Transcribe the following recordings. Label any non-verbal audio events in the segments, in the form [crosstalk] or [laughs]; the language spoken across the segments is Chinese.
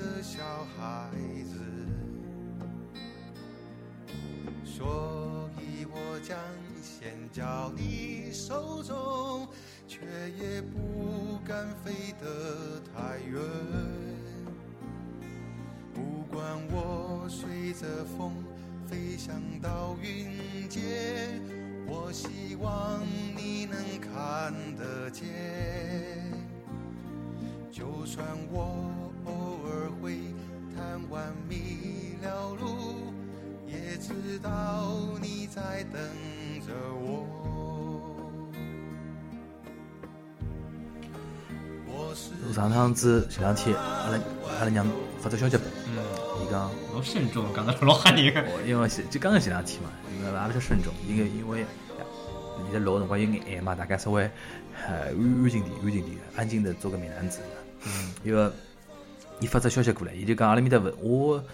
的小孩子，所以我将先交你手中，却也不敢飞得太远。不管我随着风飞翔到云间，我希望你能看得见。就算我贪玩迷了路，也知道你在等着我。我上趟子前两天，阿拉阿拉娘发只消息，嗯，伊讲。老慎重，讲得老吓人个。哦，因为是就刚刚前两天嘛，因为阿拉较慎重，因为因为现在录的辰光有眼晚嘛，大家稍微呃安安静点，安静点，安静的做个美男子。嗯，因为伊发只消息过来，伊就讲阿拉面搭勿我。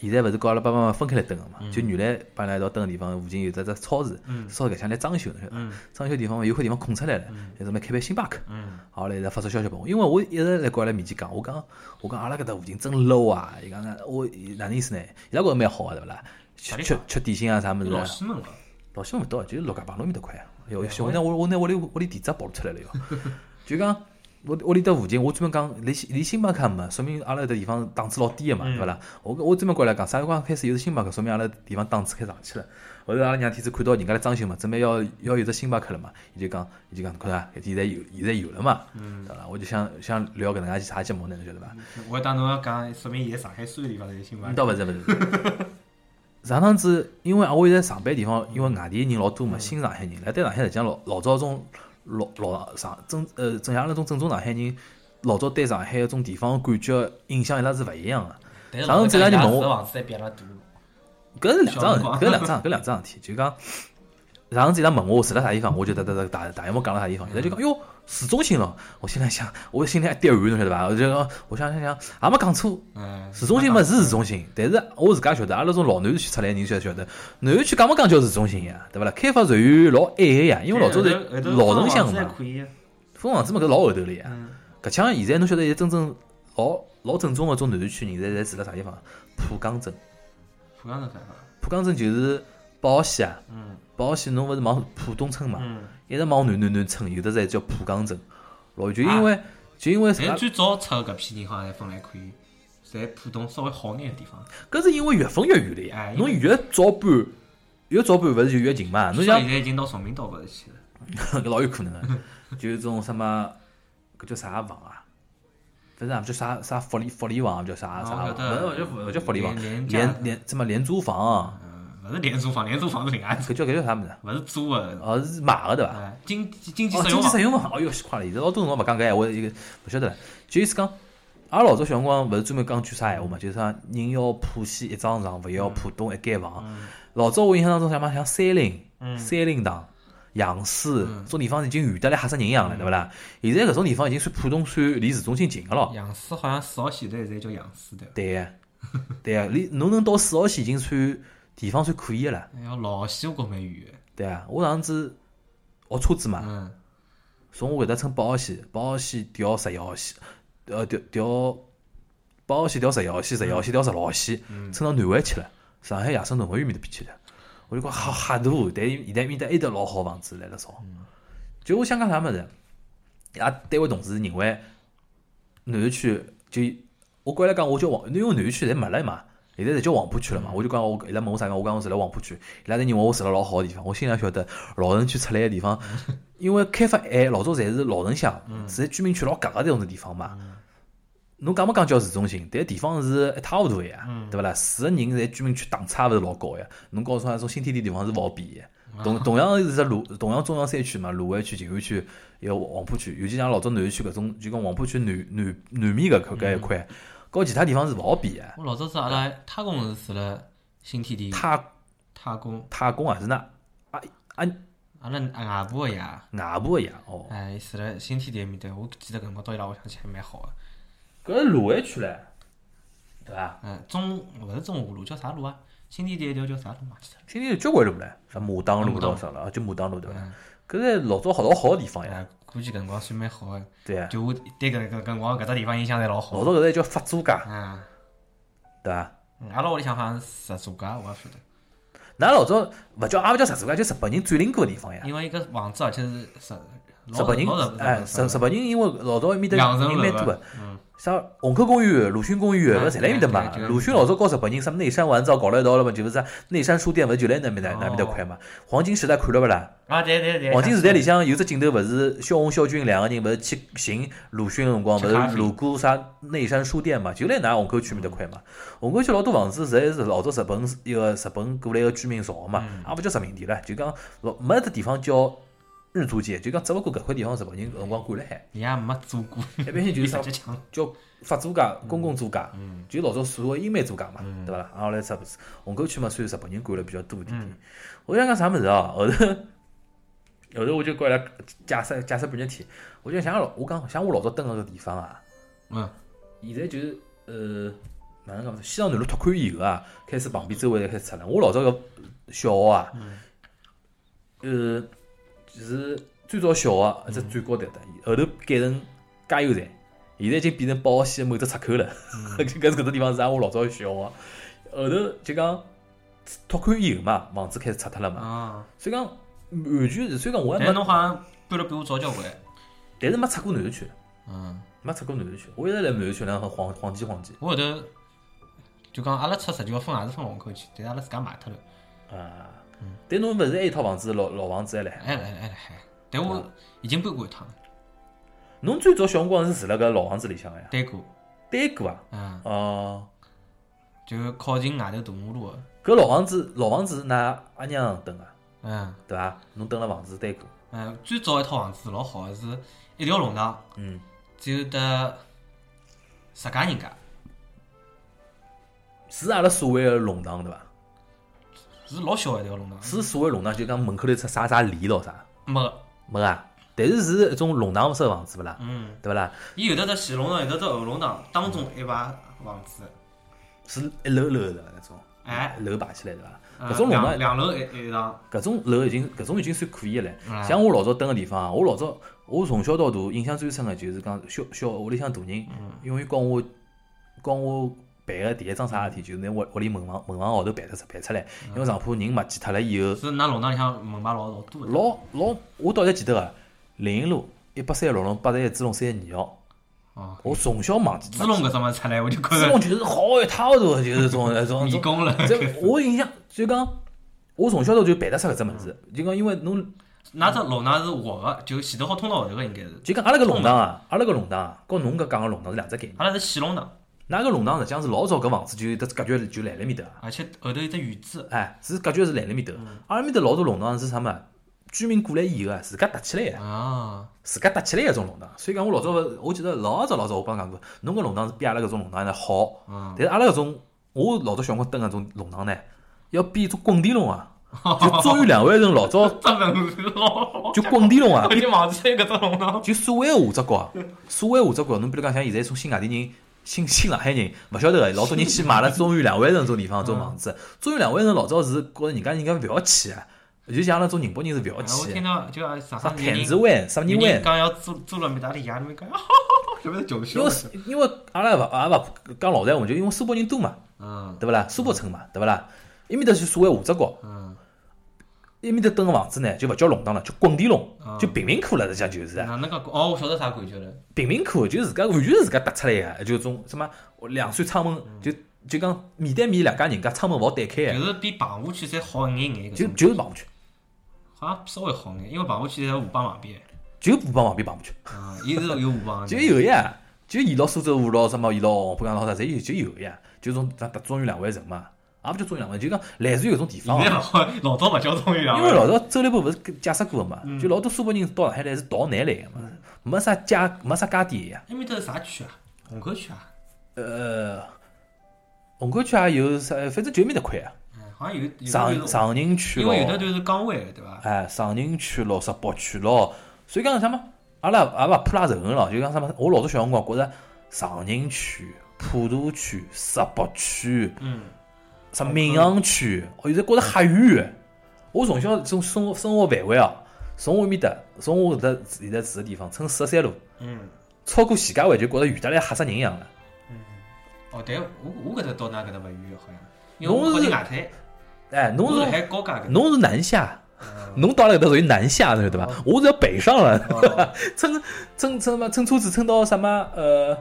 现在勿是跟阿拉爸爸妈妈分开来蹲个嘛？就原来帮伊拉一道蹲个地方，附近有只只超市，超市搿向来装修，晓？装修地方有块地方空出来了，要准备开办星巴克。好来伊拉发出消息拨我，因为我一直来跟阿拉面前讲，我讲我讲阿拉搿搭附近真 low 啊！伊讲呢，我哪能意思呢？伊拉觉着蛮好个对勿啦？吃吃吃点心啊啥物事？老西门个，老西门勿到，就是陆家浜路面搭块。哟，我拿我我拿屋里屋里地址暴露出来了哟，[laughs] 就讲。我屋里搭附近，我专门讲离离星巴克没，说明阿拉搿搭地方档次老低个嘛，对勿啦？我我专门过来讲，啥辰光开始有星巴克，说明阿拉地方档次开上去了。后头阿拉娘天子看到人家来装修嘛，准备要要有只星巴克了嘛，伊就讲，伊就讲，看伐？现在有现在有了嘛，对伐？我就想想聊搿能介啥节目呢？侬晓得伐？我当侬要讲，说明现在上海所有地方侪有星巴克。倒勿是勿是。上趟子，因为我现在上班地方，因为外地人老多嘛，新上海人来，对上海实际上老老早种老老上正呃正像那种正宗上海人。老早对上海搿种地方感觉印象伊拉是勿一样个。上次子拉就问我。搿是两桩，搿两桩，搿两桩事体。就讲上次伊拉问我住辣啥地方，我就答答答大大约我讲了啥地方。伊拉就讲哟市中心咯，我心里想，我心里一滴汗，侬晓得伐？我就讲，我想想想，也没讲错。嗯市中心嘛是市中心，但是我自家晓得，阿拉种老南区出来人晓晓得，南区讲没讲叫市中心呀？对勿啦？开发属于老矮个呀，因为老早是老城乡嘛。分房子嘛，搿老后头了呀。搿腔现在侬晓得，现在真正老老正宗个种南区人，现在侪住辣啥地方？浦江镇。浦江镇啥地方？浦江镇就是宝溪啊。嗯。宝溪侬勿是往浦东村嘛？嗯。一直往南南南村，有的在叫浦江镇。老就因为就因为啥？最早出搿批人好像分来可以，在浦东稍微好眼个地方。搿是因为越分越远了呀。侬越早搬，越早搬勿是就越近嘛？侬像现在已经到崇明岛高头去了。[laughs] 搿老有可能个，就是种什么搿。叫啥房啊？反正叫啥啥福利福利房，叫啥啥？勿叫勿叫叫福利房，廉廉什么廉租房？嗯，勿是廉租房，廉租房是另外。搿叫搿叫啥物事？勿是租个，哦是买个对伐？经经济实用房。经济实用房，哦哟，死快了！现在老多辰光勿讲搿闲话，一个勿晓得了。就意思讲，阿拉老早小辰光勿是专门讲句啥闲话嘛？就是讲人要浦西一张床，勿要浦东一间房。老早我印象当中像嘛像三林，三林塘。杨氏，种地方已经远得来吓死人一样了，对勿啦？现在搿种地方已经算浦东，算离市中心近个咯。杨氏好像四号线现在叫杨氏的。对个，对个，离侬能到四号线已经算地方算可以个了。哎呀，老西我觉蛮远个。对啊，我上次学车子嘛，从我搿搭乘八号线，八号线调十一号线，呃调调八号线调十一号线，十一号线调十六号线，乘到南汇去了，上海野生动物园面搭边去了。我就讲好吓大，但现在面搭还得老好房子来了造。就我想讲啥物事，拉单位同事认为南区就我过来讲，我叫黄，因为南区侪没了嘛，现在侪叫黄浦区了嘛。我就讲我伊拉问我啥讲，我讲我住辣黄浦区，伊拉侪认为我住辣老好个地方。我心里向晓得老城区出来个地方，[laughs] 因为开发晚，老早侪是老城乡，住在居民区老夹个这种地方嘛。侬讲没讲叫市中心，但地方是一塌糊涂个呀，对勿啦？住个人在居民区档次也勿是老高呀。侬告诉我，种新天地地方是勿好比个。同同样是只鲁，同样中央山区嘛，卢湾区、静安区，一个黄浦区，尤其像老早南区搿种，就讲黄浦区南南南面搿块搿一块，和其他地方是勿好比个。我老早子阿拉太公是住辣新天地。太太公。太公啊，是那啊啊！阿拉外婆个爷。外婆个爷哦。哎，住辣新天地埃面搭，我记得搿辰光到伊拉屋里向去还蛮好个。搿是卢湾区唻，对伐？嗯，中勿是中华路，叫啥路啊？新天地一条叫啥路嘛？新天地交关路唻，啥牡丹路咯啥了，就牡丹路对伐？搿是老早好老好个地方呀，哎，估计搿辰光算蛮好个，对啊。就我对搿搿搿辰光搿只地方印象侪老好老。早搿个叫法租界，嗯，对伐？嗯阿拉屋里向好像是十租界，我也晓得，㑚老早勿叫也勿叫十租界，就日本人占领过个地方呀。因为伊个房子而且是十日本人老哎，日日本人因为老早埃面搭人蛮多个啥虹口公园、鲁迅公园，哎勿是侪辣埃面搭嘛鲁迅老早告日本人什么内山完造搞了一道了嘛，就是啥内山书店，勿是就辣那面搭哦那面搭块嘛？黄金时代看了勿啦？啊对对对，黄金时代里向有只镜头，勿是萧红、萧军两个人勿是去寻鲁迅个辰光，勿是路过啥内山书店嘛？就辣㑚虹口区面搭块嘛。虹口区老多房子侪是老早日本一个日本过来个居民造个嘛，也勿叫殖民地了，就讲老没得地方叫日租界，就讲只勿过搿块地方日本人搿辰光管了海，伊也没做过，一般性就是 [laughs] 啥叫法租界、公共租界，嗯就老早所谓英美租界嘛，嗯对伐啦？啊，后来啥不多，虹口区嘛，算日本人管了比较多一点点嗯。我想讲啥物事哦？后 [laughs] 头后头我就跟伊拉解释解释半日天，我就想老我讲像我老早蹲个搿地方啊，嗯，现在就是呃，哪能讲？西藏南路拓宽以后啊，开始旁边周围开始拆了。我老早个小学啊，呃，就是最早小学一只最高头的，后头改成加油站，现在已经变成宝溪的某只出口了。就 [laughs] 搿是搿只地方是俺我老早个小学，后头就讲拓宽以后嘛，房子开始拆脱了嘛，啊，所以讲完全是，所以讲我还没，侬好像搬了比我早交关，但是没出过南头区，嗯，没出过南头区，我一直辣南头区两晃晃机晃机我后头就讲阿拉出实际要分也是分虹口区，但是阿拉自家买脱了，啊。但侬勿是还有一套房子老老房子还辣海？哎哎哎嗨，但我已经搬过一趟了，侬最早小辰光是住辣搿老房子里向个呀？对过，对过啊？嗯，哦，就靠近外头大马路个，搿老房子老房子是㑚阿娘蹲个，嗯。对伐？侬蹲辣房子对过，嗯，最早一套房子老好个是一条弄堂，嗯，只有得十家人家，是阿拉所谓个弄堂对伐？是老小的一条弄堂，是所谓弄堂，就讲门口头出啥啥里咯啥，没个，没啊？但是是一种弄堂式房子勿啦？嗯，对勿啦？伊有得只前弄堂，有得只后弄堂，当中一排房子，是一楼楼的那种，哎，楼排起来对伐？呃搿种弄堂，两两楼一一幢，搿种楼已经搿种已经算可以个唻。嗯像我老早蹲个地方啊，我老早我从小到大印象最深个就是讲小小屋里向大人，嗯因为讲我讲我办个第一桩啥事体，就是拿屋屋里门房门房号头办得出办出来，因为上铺人没记脱了以后，是㑚弄堂里向门牌老老多的，老老我到现在记得个，林荫路一百三十六弄八十一支弄三十二号，哦，我从小忘记。子龙搿只么出来，我就觉着子龙就是好一塌糊涂，就是种那种种。迷宫了。这我印象就讲，我从小到大就办得出搿只物事，就讲因为侬㑚只弄堂是活个，就前头好通到后头个，应该是。就讲阿拉搿弄堂啊，阿拉搿弄堂啊，跟侬搿讲个弄堂是两只概念。阿拉是细弄堂，㑚搿弄堂实际上是老早搿房子就有得格局就来了面搭，而且后头有只院子，哎，是格局是来了面搭。阿拉面搭老多弄堂是啥么？居民过来以后啊，自家搭起来个，啊，自家搭起来个种弄堂。所以讲我老早勿，我记得老早老早我帮讲过，侬搿弄堂是比阿拉搿种弄堂呢好。嗯，但是阿拉搿种，我老早小辰光蹲搿种弄堂呢，要比一种滚地龙啊，[laughs] 就中原两万人老早就滚地龙啊 [laughs] 我，就所谓个下只角啊，所谓下只角，侬比如讲像现在种新外地人。新新上海人勿晓得个，老多人去买了中原两万人种地方种房子。中原两万层老早是觉着人家人家勿要去啊，就像那种宁波人是勿要去我。听到就上啥上坛子湾、十二有人湾，讲要租租了米达利亚，你们讲，因为因为阿拉勿也勿讲老实闲话，就因为苏北人多嘛，嗯对勿啦？苏北村嘛，对勿啦？埃面搭就所谓下只角，嗯，埃面头蹲个房子呢，就勿叫弄堂了，叫滚地笼嗯，就贫民窟了，实际上就是哪能个哦，我晓得啥感觉了，贫民窟，就自家完全是自家搭出来个，就种什么两扇窗门，就就讲面对面两家人家窗门勿好对开个，就是比棚户区再好一眼眼搿就，就是棚户区，好像稍微好眼，因为棚户区在河浜旁边，就虎帮旁边棚户区，嗯，伊是有河浜，就有呀，就沿牢苏州河咯，什么沿牢黄浦江咯啥，侪有就有呀，就种咱搭中原两万城嘛，也勿叫中原两万，就讲来自于搿种地方啊。现在老早勿叫中央因为老早周立波勿是解释过个嘛，就老多苏北人到上海来是逃难来个嘛，没啥家没啥家底呀。埃面搭是啥区啊？虹口区啊？呃，虹口区也有啥，反正就埃面搭块啊，嗯，好像有有区咯因为，有的就是岗位，对伐？哎，长宁区咯，石北区咯，所以讲啥么，阿拉也勿泼拉仇恨咯，就讲啥么，我老早小辰光觉着长宁区、普陀区、石北区、嗯，啥闵行区，我，现在觉着吓远。我从小从生活生活范围啊，从我埃面搭，从我搿搭现在住个地方，乘十三路，嗯，超过徐家汇就觉着远得来吓死人一样了。哦，但我我搿搭到㑚搿搭勿远好像，因为我侬是外滩，哎，侬是我辣海高架搿。侬是南下，嗯侬到了搿搭属于南下，侬晓得伐哦？我是要北上了，哦乘乘乘嘛乘车子乘到什么呃，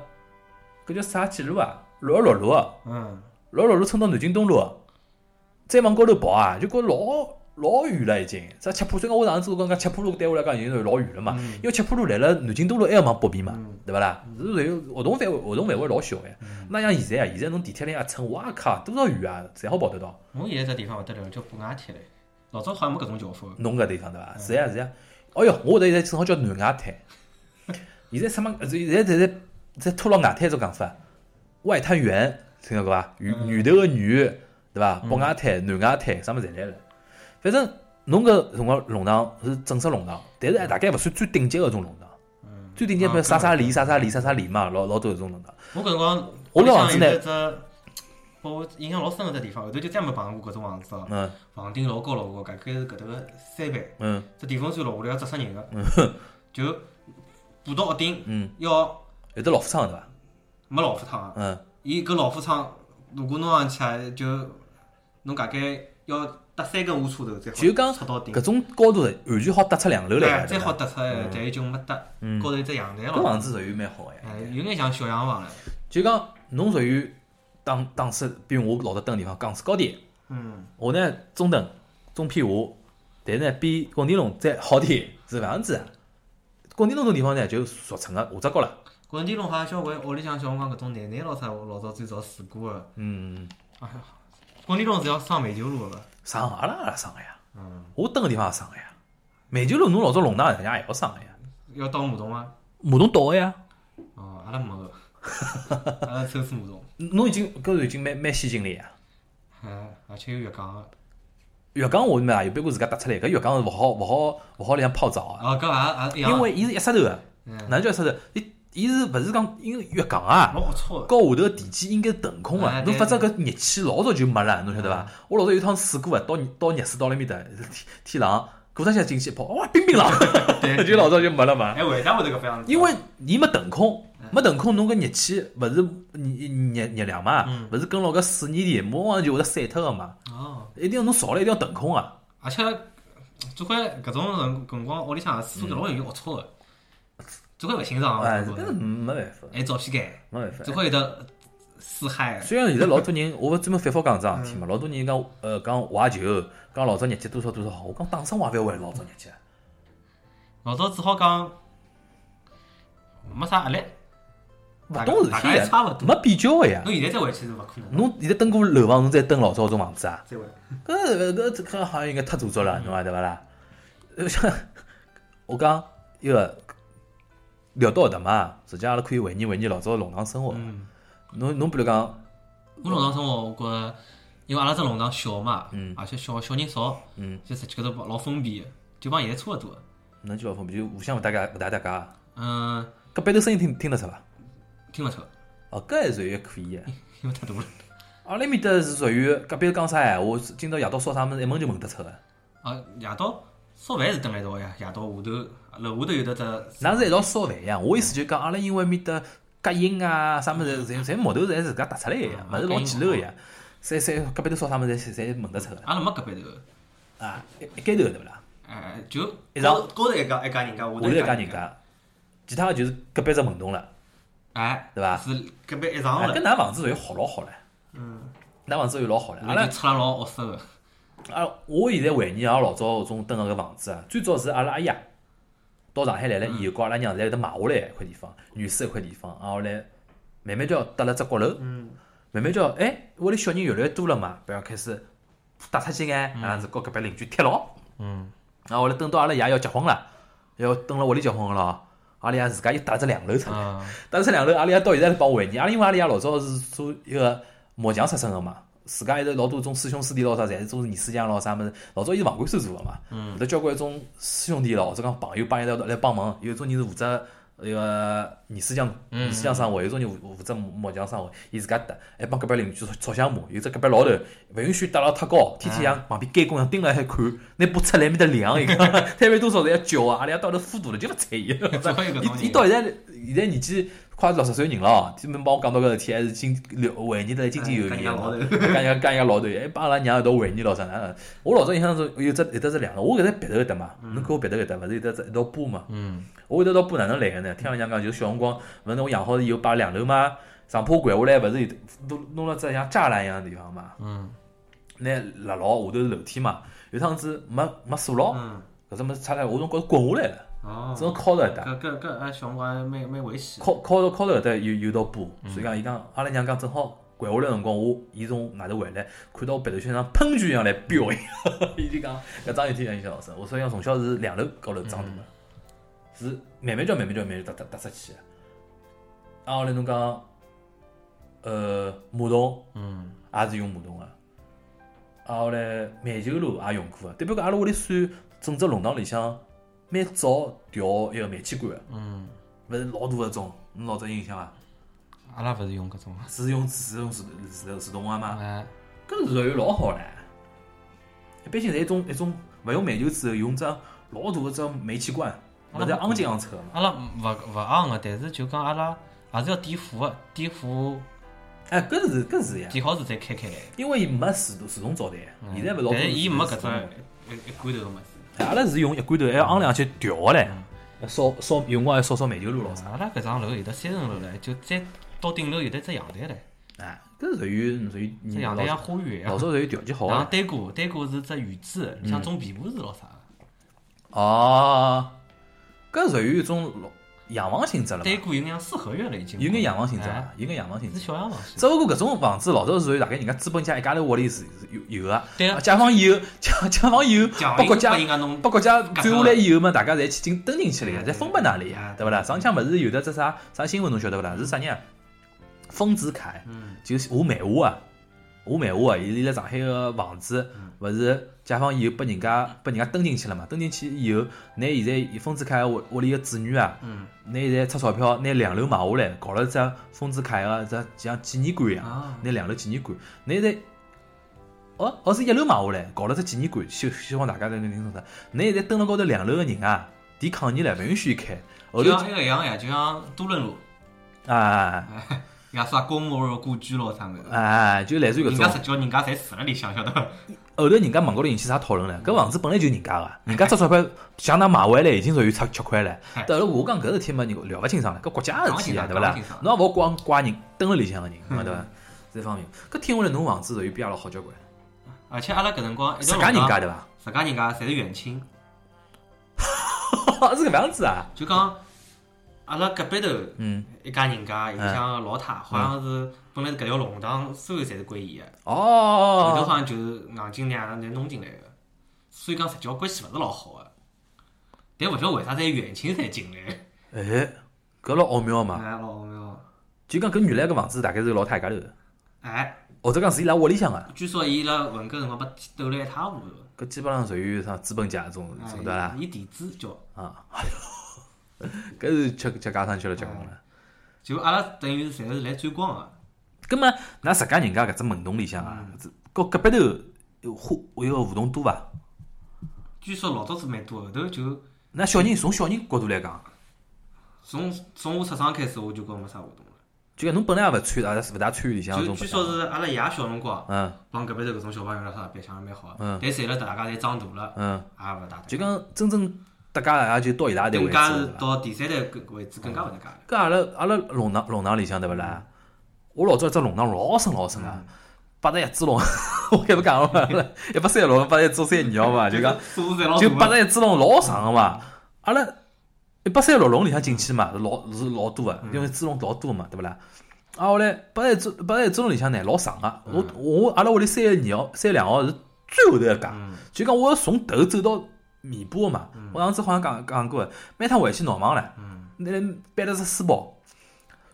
搿叫啥几路啊？六十六路啊，嗯，六十六路乘到南京东路，再往高头跑啊，就觉着老老远了已经。这七浦，虽然我上次讲讲七浦路对我来讲已经是老远了嘛，嗯因为七浦路来了南京东路还要往北边嘛嗯，对勿啦？是属于活动范围，活动范围老小哎。那像现在啊，现在侬地铁里一乘，哇靠，多少远啊，侪好跑得到。侬现在这地方勿得了，叫布外滩嘞。老早好像没搿种叫法。侬搿地方对伐？是呀是呀。哦哟，我搿搭现在正好叫南外滩。[laughs] 现在什么？现在在在在拖牢外滩种讲法，外滩园听到过伐？源嗯源头个源，对伐？北外滩、南外滩，啥物事侪来了。反正侬搿辰光弄堂是正式弄堂，但是还大概勿算最顶级个种弄堂。嗯最顶级比如啥啥里、啥啥里、啥啥里嘛，老老多搿种弄堂。我搿辰光，我里向搿房子呢拨我印象老深个只地方，后头就再没碰到过搿种房子了。嗯房顶老高老高，大概是搿搭个三倍。嗯只电风扇落下来要砸死人个，[laughs] 就爬到屋顶嗯，要有得老虎仓对伐？没老虎仓啊。嗯，伊搿老虎仓，如果侬上去啊，就侬大概要搭三根下车头才好就到顶搿。种高度的完全好搭出两楼来再？好搭出但伊就没搭。嗯高头一只阳台搿咯。房子属于蛮好个呀。哎，有眼像小洋房了。就讲侬属于档档次，比我老早蹲个地方档次高点，嗯，我呢中等中偏下，但是呢比广电龙再好点，是搿样子的。广电龙种地方呢就俗称个下只角了，滚地龙好像交关屋里向小辰光搿种奶奶咾啥，老早最早试过个。嗯，哎呀，滚地龙是要上煤球路个。上阿拉阿拉上个呀，嗯，我蹲个地方也上个呀。煤球炉侬老早弄堂人家也要上个呀，要倒马桶吗？马桶倒个呀。哦，阿拉没个，[laughs] 阿拉抽水马桶。侬已经搿是已经蛮蛮先进了呀。嗯，而且有浴缸个。浴缸我嘛有别过自家搭出来，搿浴缸是勿好勿好勿好里向泡澡啊，哦，搿也也。因为伊是一石头个，嗯，哪能叫一室头？伊伊是勿是讲因为浴缸啊？高下头个地基应该是腾空个哎，对侬否则搿热气老早就没了，侬晓得伐？我老早有趟试过个，到到热水到埃面搭，天天冷，过脱歇进去一泡，哇，冰冰冷，[laughs] 对就老早就没了嘛。哎，为啥会得搿副样子？因为伊没腾空，嗯没腾空，侬搿热气勿是热热量嘛嗯，勿是跟牢搿水泥地，马上就会得散脱个嘛。哦，一定要侬烧了，一定要腾空啊！而且做块搿种辰辰光，屋里向厕所老容易龌龊个，做块勿清爽哎，个，搿是没办法，还照片间，没办法总归有得四海。虽然现在老多人，我勿专门反复讲这桩事体嗯嘛，老多人讲呃讲怀旧，讲老早日脚多少多少好，我讲打生活也勿老早日脚。老早只好讲没啥压力，勿懂事体差勿多没比较个呀。侬现在再回去是勿可能。侬现在登过楼房，侬再登老早种房子啊？再回，搿搿搿搿好像应该太做作了，侬讲对勿啦？呃 [laughs] 像我讲一个聊到搿搭嘛，实际阿拉可以回忆回忆老早弄堂生活。嗯，侬侬比如讲，我弄堂生活，我觉着，因为阿拉只弄堂小嘛，嗯而且小小人少，嗯，就实际高头老封闭个，就帮现在差勿多个。侬就老封闭，就互相勿搭界勿搭搭界。嗯，搿背头声音听听得出伐？听勿出，哦，搿还属于可以个。[laughs] 因为太大了。阿拉埃面搭是属于隔壁讲啥闲话，今朝夜到烧啥物事，一问就问得出个。啊，夜到烧饭是蹲辣一道呀，夜到下头楼下头有得只，㑚是一道烧饭呀？我意思就讲，阿拉因为埃面搭隔音啊，啥物事，侪侪木头侪自家搭出来个呀，嗯物事老简陋个呀。侪侪隔壁头烧啥物事，侪侪闻得出个。阿拉没隔壁头个，啊，一一间头对勿啦？哎，就一上高高头一家一家人家，下头一家家人家，其他个就是隔壁只门洞了，哎，对伐？是隔壁一上啊，了搿，㑚房子属于好老好了，嗯，㑚房子属于老好了。阿拉阿拉就出来老恶色个，啊，我现在回忆阿拉老早种蹲个搿房子啊，最早是阿拉阿爷到上海来了以后，跟阿拉娘在搿搭买下来一块地方，原始一块地方，然后来慢慢叫搭了只阁楼，嗯，慢慢叫哎，屋里小人越来越多了嘛，不要开始搭出去眼，搿样子和隔壁邻居贴牢。嗯，然，后来等到阿拉爷要结婚了，要蹲辣屋里结婚个咯，阿拉爷自家又搭了只两楼出来。啊，搭了只两楼，阿拉爷到现在是帮我回忆，阿拉因为阿拉爷老早是做一个木匠出身个嘛，自家一直老多种师兄师弟咯啥，侪是做泥水匠咯啥物事。老早伊是房管所做个嘛，嗯有得交关种师兄弟咯，或者讲朋友帮伊来来帮忙，有种人是负责那个泥师匠，泥师匠生活，有种人负负责木匠生活，伊自家搭，还帮隔壁邻居吵吵相骂，有只隔壁老头勿允许搭了太高，天天像旁边监工一样盯了海看，拿把尺来面搭量伊讲，摊位多少侪要叫啊，阿拉要到头糊涂了就勿睬伊，伊伊到现在现在年纪。快六十岁人了，专门帮我讲到搿事体，还是经回忆得津津有味个，讲一讲一个老头，[laughs] 还帮阿拉娘一道回忆咯啥呢？我老早印象中有只有得只两个，我搿只鼻头搿搭嘛，侬看我鼻头搿搭勿是有得只一道疤嘛？嗯，我搿道疤哪能来个呢？听阿拉娘讲，就是小辰光，勿是我养好以后把两楼嘛上坡掼下来，勿是有弄弄了只像栅栏一样的地方嘛？嗯，拿辣牢下头是楼梯嘛？有趟子没没锁牢，搿只么插来，我从高头滚下来了。哦，正好靠头搿搭，搿搿搿哎，小辰光还蛮蛮危险。靠靠头靠头搿搭有有道疤，所以讲伊讲阿拉娘讲正好掼下来辰光，我伊从外头回来，看到我鼻头像喷泉一样来飙伊，[laughs] 伊就讲搿桩事体印象老深。我所以讲从小是两楼高头长大的，是慢慢叫慢慢叫慢慢搭搭搭出去。啊，后来侬讲，呃，马桶，嗯，也是用马桶个。啊，后来煤球炉也用过个，代表讲阿拉屋里算整只弄堂里向。蛮早调一个煤气罐个，嗯，勿是老大个种，侬老早印象伐？阿拉勿是用搿种，是用是用自自自动个吗？哎，搿是属于老好唻。一般性是一种一种勿用煤球之后，用只老大个只煤气罐，勿是昂进昂出个嘛？阿拉勿勿昂个，但是就讲阿拉还是要点火个，点火。哎，搿是搿是呀。点好是再开开来。因为伊没自动自动灶台，现在勿老但是伊没搿种一一罐头个物事。阿拉是用一罐头，还要昂两去调个唻，烧烧用光还烧烧煤球炉咯啥。阿拉搿幢楼有得三层楼唻，就再到顶楼有得只阳台唻。哎，搿属于属于这阳台像花园一样。老早属于条件好个。单锅，单锅是只院子，像种皮布是咾啥。哦，搿属于一种老。洋房性质了，对过有眼四合院了已经，有眼洋房性质了，有眼洋房性质。是小洋房。只不过搿种房子老早是属于大概人家资本家一家头屋里是有有个，对啊。解放以后，[laughs] 解解放以后，把国家把国家转下来以后嘛，大家侪去进登进去了呀，侪分拨哪里呀，对勿啦？上腔勿是有的只啥啥新闻侬晓得勿啦？是啥人？丰子恺，就是画漫画啊。画漫画啊！伊辣上海个房子，勿是解放以后拨人家拨人家登进去了嘛？登进去以后，拿现在丰子恺屋屋里个子女啊，拿现在出钞票，拿两楼买下来，搞了只丰子恺个只像纪念馆一样，拿两楼纪念馆。拿现在，哦，哦是一楼买下来，搞了只纪念馆，希希望大家在那听懂啥？拿现在登了高头两楼个人啊，提抗议了，勿允许开。后头像一个样呀，就像多伦路啊。[laughs] 伢啥公墓咯、故居咯啥个，哎，就类似于搿种。人家实叫人家侪住了里，想晓得后头人家网高头引起啥讨论唻？搿房子本来就人家个，人家出钞票向㑚买回来，已经属于出吃亏了。但是我讲搿事体嘛，人聊勿清爽了，搿国家事体啊，对勿啦？侬也勿好光怪人蹲辣里向个人，对伐？这方面，搿听下来侬房子属于比阿拉好交关。而且阿拉搿辰光，自家人家对伐？自家人家侪是远亲。[laughs] 是搿样子啊？就讲。阿拉隔壁头嗯一家人家，有像老太，好像是本来是搿条弄堂所有侪是归伊个，哦，后头好像就是硬劲两个弄进来个，所以讲实际关系勿是老好个，但勿晓得为啥在远亲才进来。哎，搿老奥妙嘛！哎，老奥妙。就讲搿原来个房子大概是老太一家头。哎。或者讲是伊拉屋里向个。据说伊拉文革辰光被斗了一塌糊涂。搿基本上属于啥资本家种，种对啦？以地主叫。啊。搿是吃吃家常吃了结棍了，就阿拉等于是侪是来沾光个。葛末，㑚自家人家搿只门洞里向啊，搿隔壁头有互有个互动多伐？据说老早子蛮多，后头就。那小人从小人角度来讲，从从我出生开始，我就觉没啥互动了。就讲侬本来也勿参，也是勿大参与里向就据说是阿拉爷小辰光，嗯，帮隔壁头搿种小朋友辣啥白相蛮好。嗯。但随了大家侪长大了，嗯，也勿大。就讲真正。搭界也就到伊拉台位置，更加是到第三代个位置更加勿搭界。搿阿拉阿拉弄堂弄堂里向对勿啦？我老早一只弄堂老深老深个，八十一只笼，[laughs] 我开勿讲了，[laughs] 一百三十六，八十一只三鸟嘛，就讲就八十一只笼老长个嘛。阿拉一百三十六笼里向进去嘛，是老是老多个，因为只笼老多嘛，对勿啦？啊，后来八十一只八十一只笼里向呢老长个，我我阿拉屋里三十二号三十两号是最后头一家，就讲我要从头走到。弥补个嘛，我上次好像讲讲过个，每趟回去闹忙唻，那背了只书包，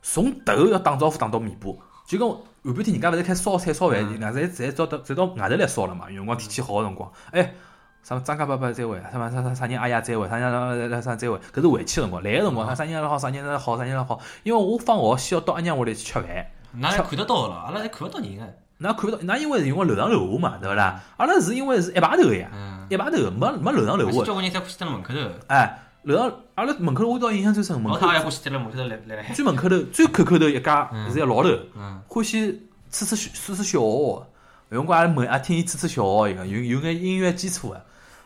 从头要打招呼打到弥补，就跟后半天人家勿是开烧菜烧饭，人家侪侪到到侪到外头来烧了嘛，有辰光天气好个辰光，哎，啥么张家伯伯再会，啥么啥啥啥人阿爷再会，啥人啥啥啥再会，搿是回去个辰光，来个辰光啥啥人好，啥人好，啥人好，因为我放学先要到阿娘屋里去吃饭。哪看得到了，阿拉还看勿到人个。那看勿到，那因为是因为楼上楼下嘛，对勿啦？阿拉是因为是一排头个呀，一排头没没楼上楼下。交关人侪欢喜蹲辣门口头。哎，楼上阿拉门口头，我倒印象最深。门口老太欢喜蹲辣门口头来来来。最门口头最口口头一家是一老头，欢喜吹吹吹吹小号。有辰光阿拉问，啊听伊吹吹小号一个，有有眼音乐基础个。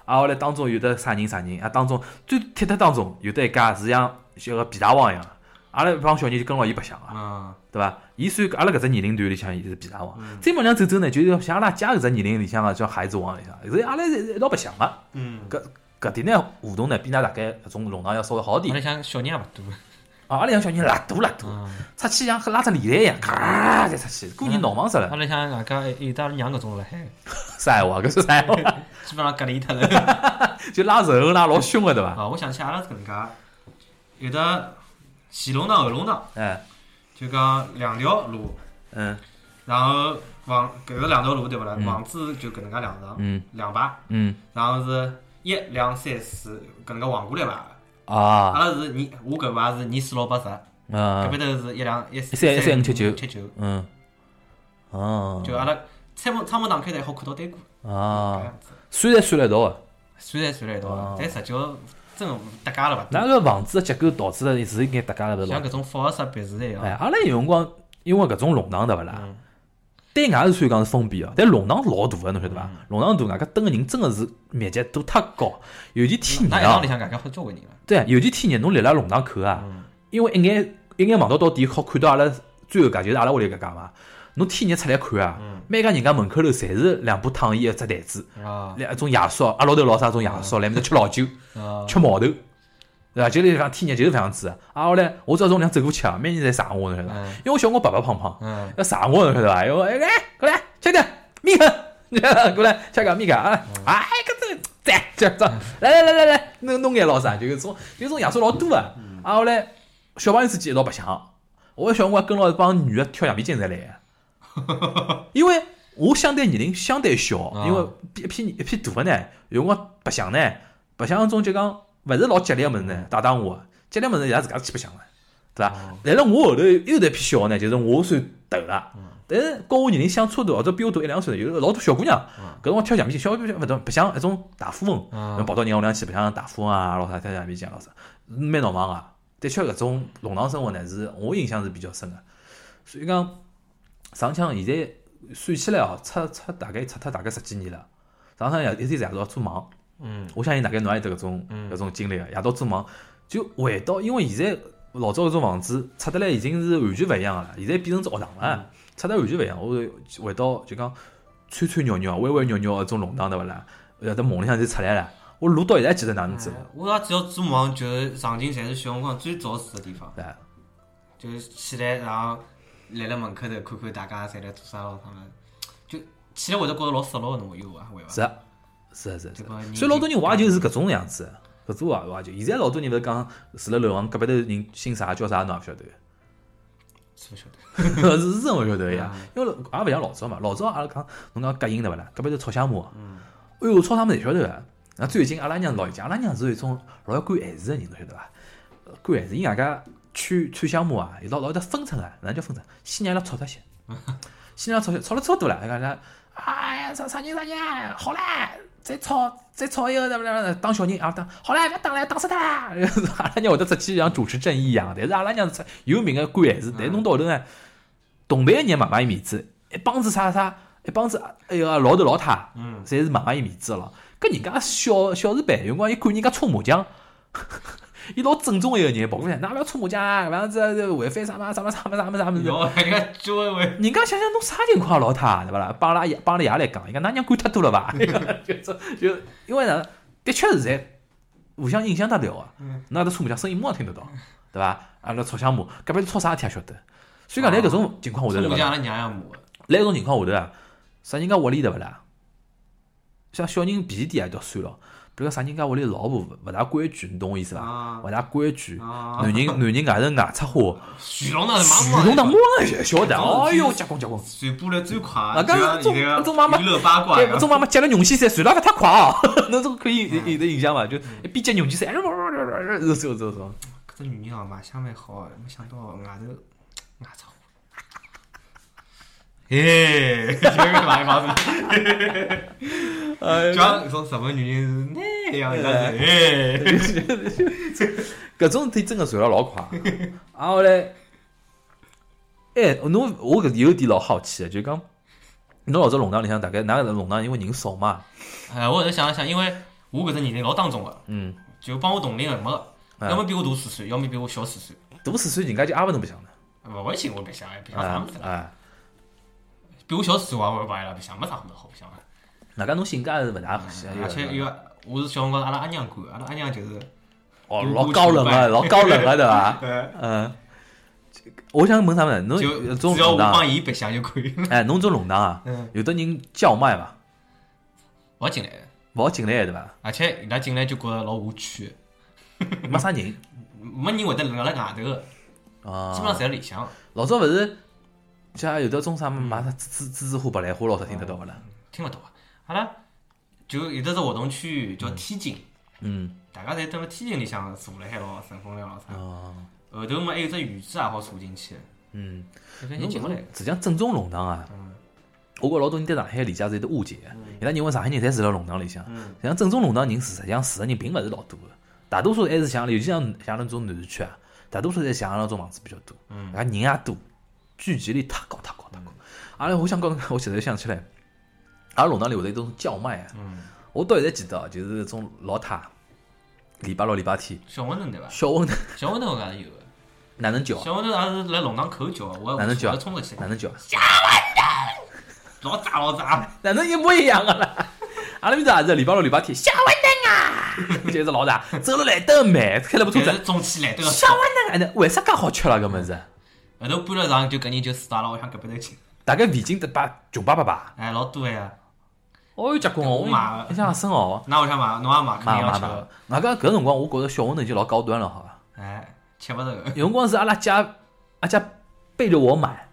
啊，后来当中有的啥人啥人啊，当中最贴特当中有的一家是像像个皮大王一样。阿拉一帮小人就跟牢伊白相啊，对伐？伊算阿拉搿只年龄段里向，伊是皮大王。再往上走走呢，就是像阿拉家搿只年龄里向个叫孩子王里向，是阿拉一道白相个。嗯，搿搿点呢互动呢，比㑚大概搿种弄堂要稍微好点。阿拉像小人也勿多。啊，阿拉像小人拉多拉多，出去像拉只连台一样，咔再出去，过年闹忙死了。阿拉像外加有得阿拉娘搿种辣海。[laughs] 啥闲话？搿是啥闲话？[laughs] 基本上隔离脱了。[laughs] 就拉仇拉老凶个对伐？啊，我想起阿拉是搿能介，有的。前龙堂后龙堂，哎，就讲两条路，嗯，然后房搿个两条路对勿啦？房子就搿能介两层，嗯，两排，嗯，然后是一两三四搿能介横过来排啊，阿拉是二，我搿排是二四六八十，啊，搿边头是一两一三三五七九。七九，嗯，哦，就阿拉窗门窗门打开来好看到对过，啊，虽然算了一道个，虽然算了一道，但实际真搭界了伐？那个房子的结构导致了是应该搭界了，勿是像搿种复合式别墅一样。哎，阿拉有辰光因为搿种弄堂对勿啦？对外是算讲是封闭个，但弄堂老大个，侬晓得伐？弄堂大，外加蹲个人真个是密集度太高，尤其天热啊。里向外加好交关人了。对，尤其天热，侬立辣弄堂口啊，因为一眼一眼望到到底好看到阿拉最后家就是阿拉屋里搿家嘛。侬天热出来看啊，每家人家门口头侪是两把躺椅一只台子，两一种爷叔，阿老头老啥种爷叔来面头吃老酒，[laughs] 吃毛头，对伐？就是讲天热就是搿样子。啊，后来我只要从两走过去啊，每人侪撒我，侬晓得伐？因为我小我白白胖胖，要撒我，侬晓得伐？因为哎，过来吃点米粉，[laughs] 过来吃个米粉啊！哎，搿这赞，这这，来来来来来，弄弄眼老啥？就是种，就是种爷叔老多啊。啊，后来小朋友之间一道白相，我小辰光跟牢一帮女个跳橡皮筋才来。[laughs] 因为我相对年龄相对小，因为比一批一批大个呢，有辰光白相呢，白相中就讲勿是老激烈个物事呢，打打我，激烈物事伊拉自家去白相了，对伐？来了我后头又得一批小呢，就是我算头了，但是跟我年龄相差大或者比我大一两岁，有老多小姑娘，搿辰光跳橡皮筋，小姑娘勿懂白相一种大富翁，跑到人家屋里去白相大富翁啊，老啥跳橡皮筋老啥，蛮闹忙个。的确，搿种弄堂生活呢，是我印象是比较深个，所以讲。上枪现在算起来哦，出出大概出脱大概十几年了。上趟夜一天夜到做梦，嗯，我相信大概侬也得搿种搿种经历个，夜到做梦就回到，因为现在老早搿种房子拆得来已经是完全勿一样个了，现在变成只学堂了，拆得完全勿一样。我回到就讲穿穿尿尿、歪歪尿尿搿种弄堂对勿啦？要在梦里向就出来了。我路到现在记得哪能走。我也只要做梦，就是场景侪是小辰光最早住个地方，对，就是起来然后。来了门口头看看大家侪来做啥咯，他们就起来会得觉着老失落，侬有伐？会伐？是啊，是啊，是啊。所以老多人话就是搿种样子，搿种话话就。现在老多人勿是讲住辣楼房隔壁头人姓啥叫啥，侬也勿晓得。是勿晓得，[laughs] 是真勿晓得呀。因为也勿像老早嘛，老早阿拉讲侬讲隔音对勿啦？隔壁头吵相骂，嗯，哎哟，吵啥物事侪晓得个。那最近阿拉娘老一家，阿拉娘是一种老要管闲事个人，侬晓得伐？管闲事，伊外加。穿穿项目啊，老老有得分寸啊，哪叫分寸？先让伊拉吵脱些，[laughs] 先让伊拉吵些，吵了超多了，伊讲啥？哎呀，啥啥人啥人？好唻，再吵再吵一个，怎么怎么当小人啊？当好唻，勿要打了，打死他！[laughs] 阿拉娘会得出去像主持正义一样，但是阿拉娘是有名的官，是但弄到后头呢，同辈的人骂骂伊面子，一帮子啥啥，一帮子哎呀老头老太，嗯，侪是骂骂伊面子了。搿人家小小事办，有辰光伊管人家搓麻将。伊老正宗一个人，跑过来，哪勿要搓麻将啊？搿样子违反啥么啥么啥么啥么啥么子？人家想想侬啥情况，老太对伐啦？帮拉爷帮拉爷来讲，伊讲㑚娘管太多了伐？[laughs] 就就因为呢，的确是在互相影响得了啊。那搭搓麻将声音马上听得到，对伐？阿拉吵相骂，隔壁吵啥事体也晓得。所以讲，辣搿种情况下头，麻将阿拉娘也骂。辣搿种情况下头啊，啥人家屋里对勿啦？像小人脾气低也就算了。比如讲啥人家屋里老婆勿大规矩，你懂我意思伐？勿大规矩，男人 [laughs] 男人外头外出花，徐龙堂徐龙堂马上晓得，哎哟，结棍结棍，传播了最快。啊，刚刚种种妈妈娱乐八卦，种妈妈接了容器噻，传了勿太快哦，侬这个可以有的印象伐？就一边接容器噻，哎，走走走走。搿只女人哦，卖相蛮好，没想到外头外出花。哎，这个是哪一方面？讲说日本女人是那样的，哎，搿种事体真个传了老快。啊后来，哎，侬我搿有点老好奇个，就讲侬老早弄堂里向大概哪个弄堂因为人少嘛？哎，我后头想了想，因为我搿只年龄老当中个，嗯，就帮我同龄个没，要么比我大四岁，要么比我小四岁。大四岁人家就阿勿侬白相了，勿会寻我白相，白相啥物事啊？比我小四岁，我也勿爱了，白相没啥物事好白相个。哪家侬性格还是勿大合适，而且一个我是小辰光阿拉阿娘管，阿拉阿娘就是哦老高冷个，老高冷个对伐？[laughs] 嗯。我想问啥物事？侬只要我帮伊白相就可以。[laughs] 哎，侬种弄堂啊？有的人叫卖伐？勿进来，勿进来对伐？而且伊拉进来就觉着老无趣，没啥人，[laughs] 没人会得辣辣外头个，基本上侪在里向。老早勿是像有的种啥么买啥栀栀栀子花、白兰花，老早听得到勿啦？听勿到。啊！阿拉就有的只活动区域叫天津，嗯，大家侪蹲辣天津里向坐辣海老顺风凉老啥。后头嘛还有只院子也好坐进去，嗯，侬进勿来。实际上正宗弄堂啊，我觉老多人对上海理解是有得误解，伊拉认为上海人侪住辣弄堂里向，实际上正宗弄堂人实际上住个人并勿是老多个，大多数还是像尤其像像那种南市区啊，大多数侪像那种房子比较多，嗯，人也多，聚集力太高太高太高。阿拉我想讲，[laughs] 我现在想起来，阿拉弄堂里会得一种叫卖啊，我到现在记得，就是那种老太，礼拜六礼拜天，小馄饨对伐？小馄饨，小馄饨我也是有个。哪能叫？小馄饨也是来弄堂口叫，我哪能叫？冲。哪能叫？小馄饨，老炸老炸，哪能一模一样个啦？阿拉面搭也是礼拜六礼拜天，小馄饨啊，[laughs] 就是老大，走了来得慢，开了部车子，中气来得小馄饨，哎，为啥介好吃了？搿么子？后头搬了上就搿人就死阿拉屋里向隔壁头去。大概味精得把穷爸爸吧？哎，老多呀。哦有，结棍哦！我买印象深哦。那我想买，侬也买，肯定要吃。外加搿辰光，我觉着小馄饨就老高端了，好伐？哎，吃勿着。有辰光是阿拉家，阿家背着我买，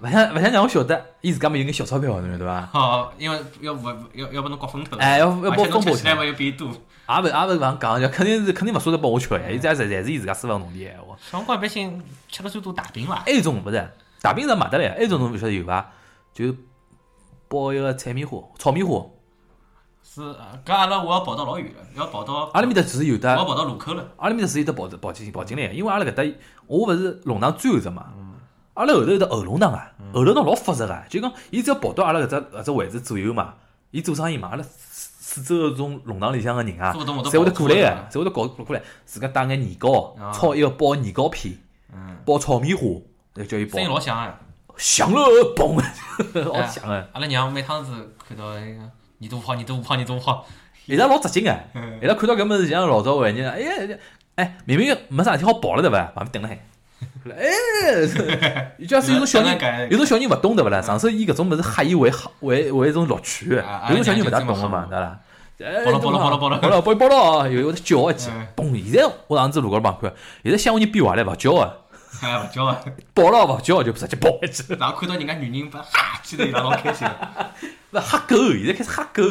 勿想勿想让我晓得，伊自家没有眼小钞票，对伐？哦，因为要勿要要拨侬刮风头。哎，要要拨风头。起来嘛又变多。也勿也勿往讲，就肯定是肯定勿舍得拨我吃呀，伊这侪侪是伊自家私房农闲话。小辰光一般性吃了最多大饼伐？还有种勿是？大饼是买得来，还有种侬勿晓得有伐？就包一个菜米花、炒米花。是，搿阿拉我要跑到老远了，要跑到。阿拉面搭是有的。我要跑到路口了。阿拉面搭是有的跑跑进跑进来，因为阿拉搿搭我勿是弄堂最后只嘛。阿拉后头有得后弄堂啊，后弄堂老复杂个，就讲伊只要跑到阿拉搿只搿只位置左右嘛，伊做生意嘛，阿拉四周搿种弄堂里向个人啊，侪会得过来个，侪会得搞过来，自家打眼年糕，炒一个包年糕片，包炒米花。那叫伊包，声音老响个，响了嘣，[laughs] 老响个！阿拉娘每趟子看到那个你都跑，你都跑，你都跑，[laughs] 伊拉老扎劲哎！伊拉看到搿物事像老早回忆，哎呀哎，明明没啥事体好跑了对伐？旁边等了海，哎，[laughs] 假使有种小人，有种小人勿懂对勿啦？上手以搿种物事吓伊为为为一种乐趣，有种小人勿大懂个嘛，对伐？跑了跑了跑了跑了跑了跑跑了，有有得叫一记，嘣！现在我上次路高头旁看，现在乡下人变坏了，勿叫个。哎，勿叫啊！跑了勿叫就直接跑一记。然后看到人家女人把哈，记得伊拉老开心。勿吓狗，现在开始吓狗，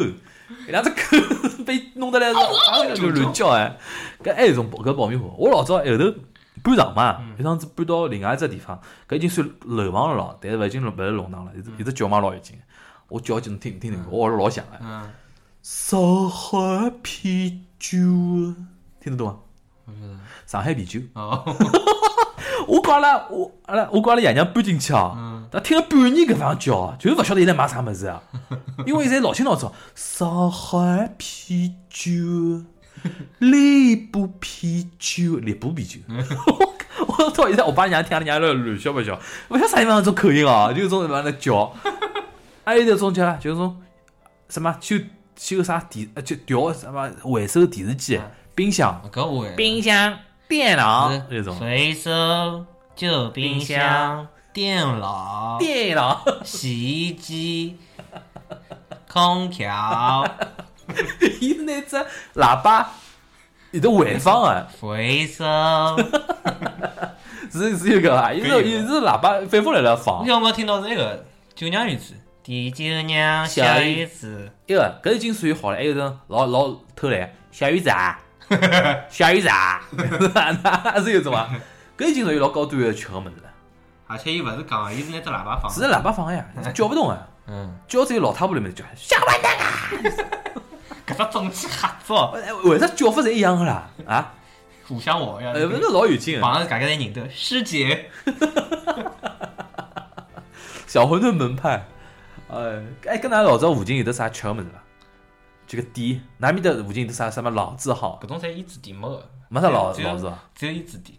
伊拉只狗 [laughs] 被弄得来是就乱叫哎。搿还有种搿爆米花，我老早后头搬场嘛，一趟子搬到另外一只地方，搿已经算楼房了咯，但是勿已经勿是弄堂了，一直一直叫嘛老有劲。我叫就能听听听，我耳朵老响哎。上海啤酒，听得懂吗？上海啤酒。哦。[laughs] 我讲了，我阿拉我讲了爷娘搬进去啊，他听了半年搿方叫，就是勿晓得伊在卖啥物事啊，[laughs] 因为现在老清老早，上海啤酒，荔波啤酒，荔波啤酒，我到现在我爸娘听了娘了乱笑不笑，不晓得啥地方种口音啊，就种 [laughs] 什么那叫，还有种叫就是种什么修修啥电呃就调什么回收电视机、冰箱、冰箱。电脑那种，随手旧冰箱、电脑、电脑、洗衣机、空调、[laughs] 伊是那只喇叭有的回放啊，回声，[laughs] 是是有个啊，伊是伊是喇叭反复来了放。你有没有听到是那个？九娘鱼子？第九娘小鱼子，一个搿已经属于好了，还有种老老偷懒，小鱼子啊，[laughs] 小鱼子啊，那是有种啊，搿已经属于老高端的吃个物事了。而且伊勿是讲，伊是拿只喇叭放，是喇叭放呀，叫勿动啊。嗯，叫只有老太婆里面叫，小坏蛋啊！搿只中气吓着，为啥叫法侪一样个啦？啊，互相学呀，呃，勿是老有劲，网上大家侪认得师姐，[laughs] 小馄饨门派。哎，哎，跟㑚老早附近有得啥吃个物事伐？这个店，哪面的附近有得啥什么老字号？搿种侪胭脂店没个，没啥老老字号，只有胭脂店。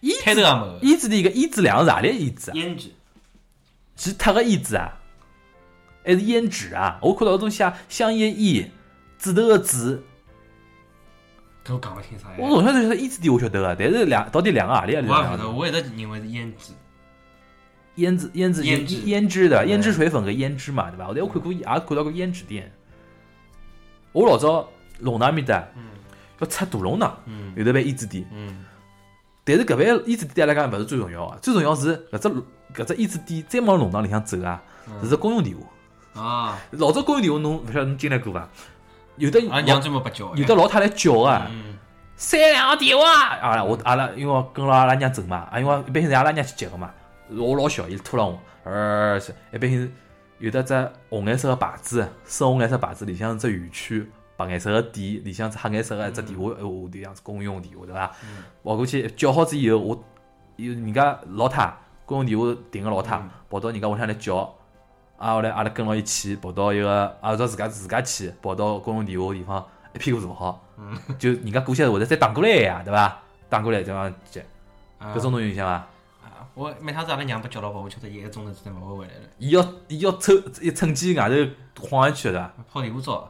胭脂也没。胭脂店一个胭脂两个啥里胭脂啊？胭脂。其他个胭脂啊？还是胭脂啊？我看到搿种写香烟烟，指头个指。搿我讲勿清啥。我从小就晓得胭脂店，我晓得个，但是两到底两个何里啊？我也晓得，我一直认为是胭脂。胭脂胭脂胭胭脂的胭脂水粉跟胭脂嘛，对伐？后头我看过也看到过胭脂店。我老早弄堂面搭，要出大弄堂，有得爿胭脂店。但是搿爿胭脂店来讲勿是最重要个，最重要是搿只搿只胭脂店再往弄堂里向走啊，是只公用电话啊。老早公用电话侬勿晓得侬进来过伐？有的娘专门不叫，有的老太来叫啊。三两个电话啊！我阿拉因为跟牢阿拉娘走嘛，啊因为一般性是阿拉娘去接个嘛。我老小，伊拖了我，而且一般性有的只红颜色个牌子，深红颜色牌子里向只圆圈，白颜色个底，里向只黑颜色个一只电话，我这样子公用电话对伐？跑过去叫好之以后，我有人家老太公用电话订个老太跑到人家屋里向来叫，啊后来阿拉跟牢一起跑到一个，阿照自家自家去跑到公用电话地方，一屁股坐好，[laughs] 就人家过去或者再打过来呀，对伐？打过来这样接，搿种侬有印象伐？我每趟子阿拉娘不叫了跑，我晓得一个钟头之内勿会回来了。伊要伊要趁一趁机外头晃上去对伐？泡电话粥，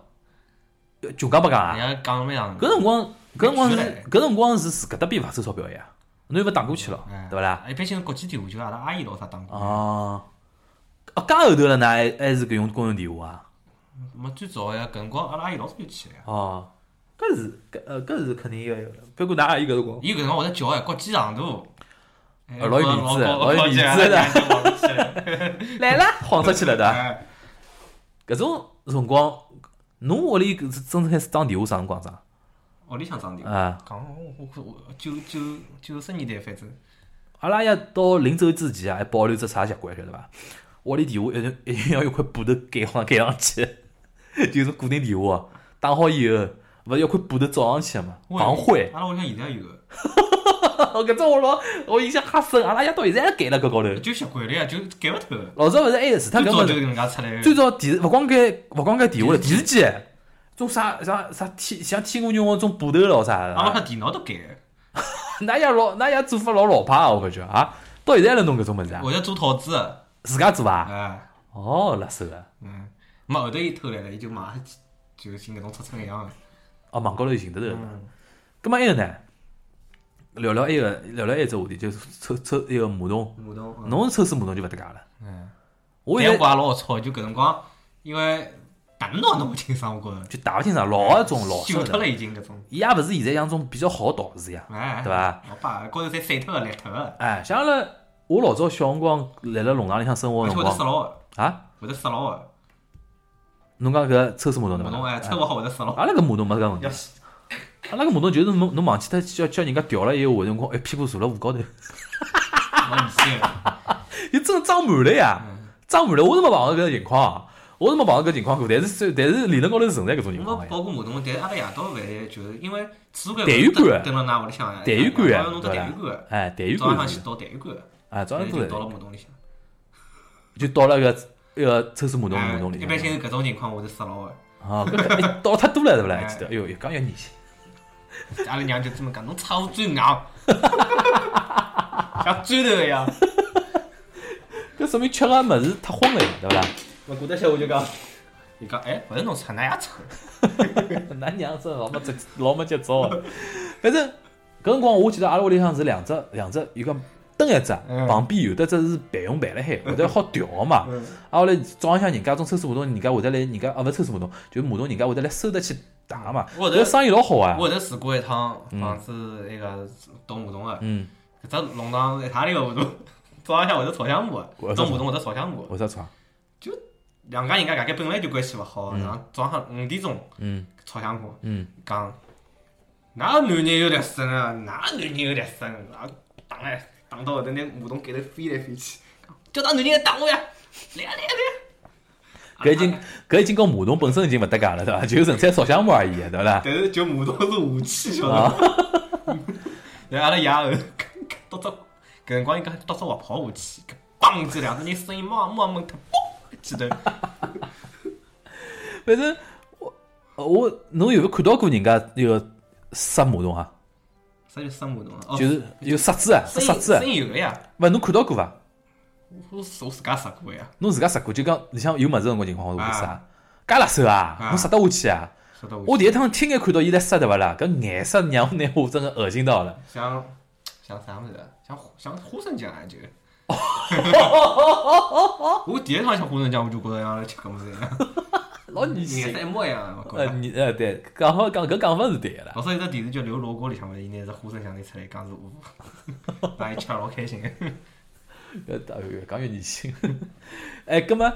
就讲不讲啊？人家讲没讲？搿辰光，搿辰光是搿辰光是自搿搭边勿收钞票呀，侬又勿打过去了，对勿啦？一般性国际电话就阿拉阿姨老啥打过。哦，啊，加后头了呢，还还是搿用公用电话啊？没最早呀，搿辰光阿拉阿姨老早就去了呀。哦，搿是搿呃搿是肯定要有的，不过㑚阿姨搿辰光，伊搿辰光会得叫哎，国际长途。老有面子，老有面子的，来了，晃出去了的。搿种辰光，侬屋里是真正开始打电话啥辰光装？屋里向装电话。啊，讲我我我九九九十年代反正。阿拉爷到临走之前啊，还保留只啥习惯晓得伐？屋里电话一定一定要有块布头盖好盖上去，[laughs] 就是固定电话，打好以后，勿是要块布头罩上去嘛，防灰。阿拉屋里向现在有。[laughs] 我搿只我老我印象哈深，阿拉爷到现在还盖辣搿高头。就习惯了呀，就盖勿脱。老早勿是还有除脱搿么？最早电视勿光盖勿光盖电话了，电视机，种啥啥啥天像天鹅绒种布头咯啥的。阿拉电脑都盖。[laughs] 㑚爷老㑚爷做法老老派啊，我感觉啊，到现在还辣弄搿种物事啊。我要做套子，自家做啊。哎。哦，辣手个。嗯。没后头伊偷来了，伊就马上，就寻搿种尺寸一样个。哦，网高头寻得着。嗯。搿么还有呢？聊聊埃个，聊聊埃只话题，就是抽抽埃个马桶。马桶，侬是抽水马桶就勿搭界了。嗯。我也怪老吵，就搿辰光，因为大脑弄勿清爽，我觉着。就打勿清爽，老一种老。锈脱了已经搿种。伊也勿是现在像种比较好导致呀，对伐？老爸，高头侪碎脱个、裂脱个。哎，像阿拉，我老早小辰光来辣弄堂里向生活辰光。啊？会得死牢个。侬讲搿抽水马桶对伐？马桶哎，抽勿好会得死牢。阿拉搿马桶没搿个问题。阿拉搿马桶就是侬侬忘记脱叫叫人家调了以后，辰光一屁股坐辣河高头，哈哈哈你真装满了呀，装满了，我是没碰到搿个情况，我是没碰到搿情况过，但是但是理论高头是存在搿种情况包括马桶，但是阿拉夜到饭就是因为储水管跟了㑚屋里向，痰盂管只痰盂管，哎，痰盂管，早上去倒痰盂管，哎，早上就倒了马桶里向，[laughs] 就倒了个一个抽水马桶马桶里，一般性是搿种情况我是杀牢个，啊，搿倒太多了是勿啦？记得，哎哟，越讲越恶心。阿拉娘就这么讲，侬操嘴硬，[laughs] 像砖头一样。[laughs] 搿说明吃个物事太荤了，对伐？我过得歇我就讲，伊讲，哎，勿是侬臭，㑚也臭。㑚娘真老没节老没节操。反正搿辰光，我记得阿拉屋里向是两只两只，一个蹬一只，旁边有的只是备用备了海，或者好调个嘛。啊，后来早浪向人家种抽水马桶，人家会得来，人家啊勿抽水马桶，就马桶人家会得来收得去打嘛。我这生意老好啊。我头试过一趟房子那个动马桶个，搿只弄堂一塌里个马桶，[laughs] 早浪向会得吵相骂，动马桶会得吵相骂。为啥吵？就两家人家大概本来就关系勿好，然后早上五点钟嗯吵相骂，讲哪男人有力声啊？哪男人有力声啊？打来。打到后头，那马桶盖头飞来飞去，叫那男人打我呀！来来来！搿已经搿已经跟马桶本身已经勿搭界了，对伐？就纯粹烧香木而已，对伐？但是就马桶是武器，晓得伐？[laughs] 然后阿拉爷后搿辰光应该夺只滑炮武器，嘣！这两只人声音冒冒猛特嘣！记得。反正我我侬有没有看到过人家那个杀马桶啊？啥叫杀马桶啊？就是有杀子啊，杀子啊。声音有个呀。勿，侬看到过伐？我我自家杀过呀。侬自家杀过，就讲里向有物事辰光情况，我会杀。介辣手啊？侬杀得下去啊？我第一趟亲眼看到伊来杀对伐啦？搿颜色让我拿我真个恶心到了。像像啥物事？像像花生酱啊就。[laughs] 我第一趟吃花生酱，我就觉着像吃搿物事一样。老女性，颜色一模一样，呃，你呃对，讲好讲搿讲法是对个啦。老早有只电视剧《刘罗锅》里向嘛，伊拿只花生酱拿出来讲是五，[laughs] 把伊吃老开心。越越讲越女性。[laughs] 哎，葛么，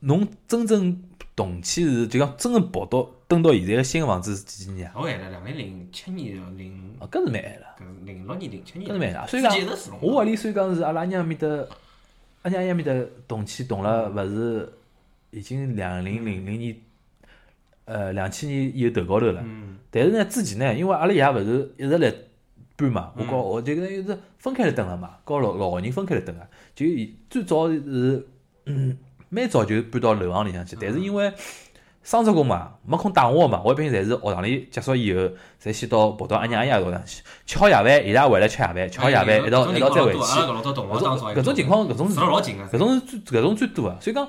侬真正动迁是就讲真正跑到蹲到现在个新个房子是几几年啊？老晚了，两零零七年零。哦，搿是蛮晚了。搿零六年、零七年。搿是蛮晚，所以讲，我屋里所以讲是阿拉娘面搭，阿娘娘面搭动迁动了，勿是。已经两零零零年，呃，两千年有头高头了。嗯。但是呢，之前呢，因为阿拉爷勿是一直来搬嘛，我告我就跟又是分开来蹲了嘛，告老老人分开来蹲个。就最早是，嗯，蛮早就搬到楼房里向去。但是因为双职工嘛，没空带我嘛，我一般侪是学堂里结束以后，侪先到跑到阿娘阿爷屋上去，吃好夜饭，伊拉回来吃夜饭，吃好夜饭一道一道再回去。搿种情况，搿种是搿种是最搿种最多个，所以讲。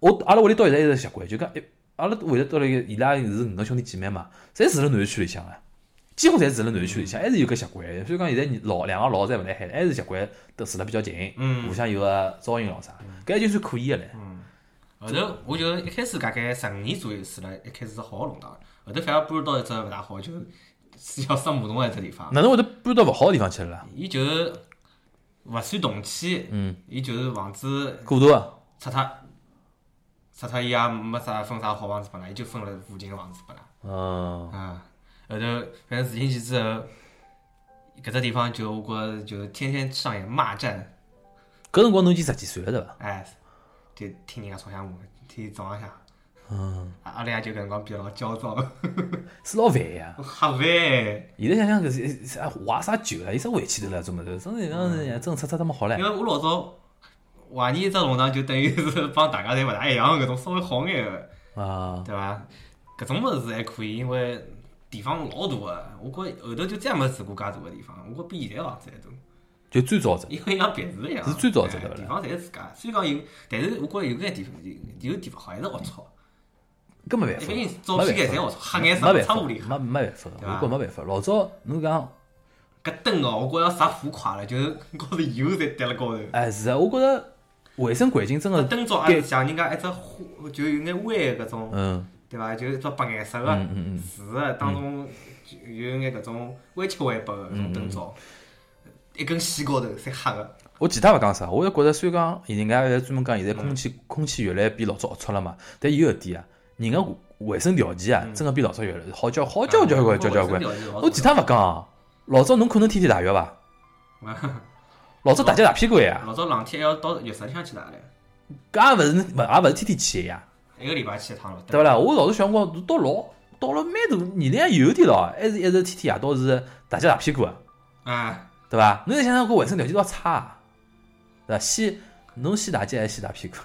我阿拉屋里到现在还是习惯，就讲一阿拉会得到了伊拉是五个兄弟姐妹嘛，侪住辣南区里向个，几乎侪住辣南区里向，还是有个习惯。所以讲现在老两个老侪勿来海，还是习惯都住了比较近，互相有个照应咾啥，搿就算可以个唻。后头我就一开始大概十五年左右住了，一开始是好个弄堂，后头反而搬到一只勿大好，就是要上马桶个一只地方。哪能会得搬到勿好个地方去了啦？伊就勿算动迁，嗯，伊就是房子过渡拆脱。拆脱伊也没啥分啥好房子拨㑚，伊就分了附近个房子拨㑚。哦。啊，后头反正住进去之后，搿只地方就我觉着就天天上演骂战。搿辰光侬已经十几岁了，对伐？哎，就听人家吵相骂，天天早浪向。嗯。阿拉爷就搿辰光比较老焦躁。[laughs] 是老烦呀。瞎烦。现在想想搿是啥怀啥旧了？有啥回去头了？做么子？真是让真拆拆他妈好唻。因为我老早。怀疑一只弄堂就等于是 [laughs] 帮大家侪勿大一样搿种稍微好眼个，啊，对伐？搿种物事还可以，因为地方老大个，我觉后头就再没住过介大个地方，我觉比现在房子还大。就最早只，因为像别墅一样，是最早只对地方侪是自家，虽然讲有，但是我觉有眼地方有地方好还是龌龊。搿没办法，照片眼侪龌龊，黑颜色，窗户里没没办法，我觉没办法。老早侬讲搿灯哦，我觉着啥浮夸了，就是 [laughs] 高头油侪滴辣高头。哎，是啊，我觉着。卫生环境真的，灯罩也是像人家一只花，就有眼弯搿种，对伐？就一只白颜色个，是个当中有眼搿种歪七歪八个搿种灯罩，一根线高头侪黑个。我其他勿讲啥，我就觉着虽然讲人家在专门讲现在空气空气越来越比老早龌龊了嘛，但有一点啊，人个卫生条件啊，真个比老早越来越好交好交交关交交关。我其他勿讲，老早侬可能天天汏浴伐？[laughs] 老早大脚打屁股呀！老早冷天还要到浴室里向去打嘞。搿也勿是勿也勿是天天去个呀。一个礼拜去一趟咯。对勿啦？我老早小辰光到老到了蛮大年龄也有点咯，还是一直天天夜到是大脚打屁股啊。啊。对伐？侬再想想搿卫生条件多差，对伐？先侬先打脚还是先大屁股？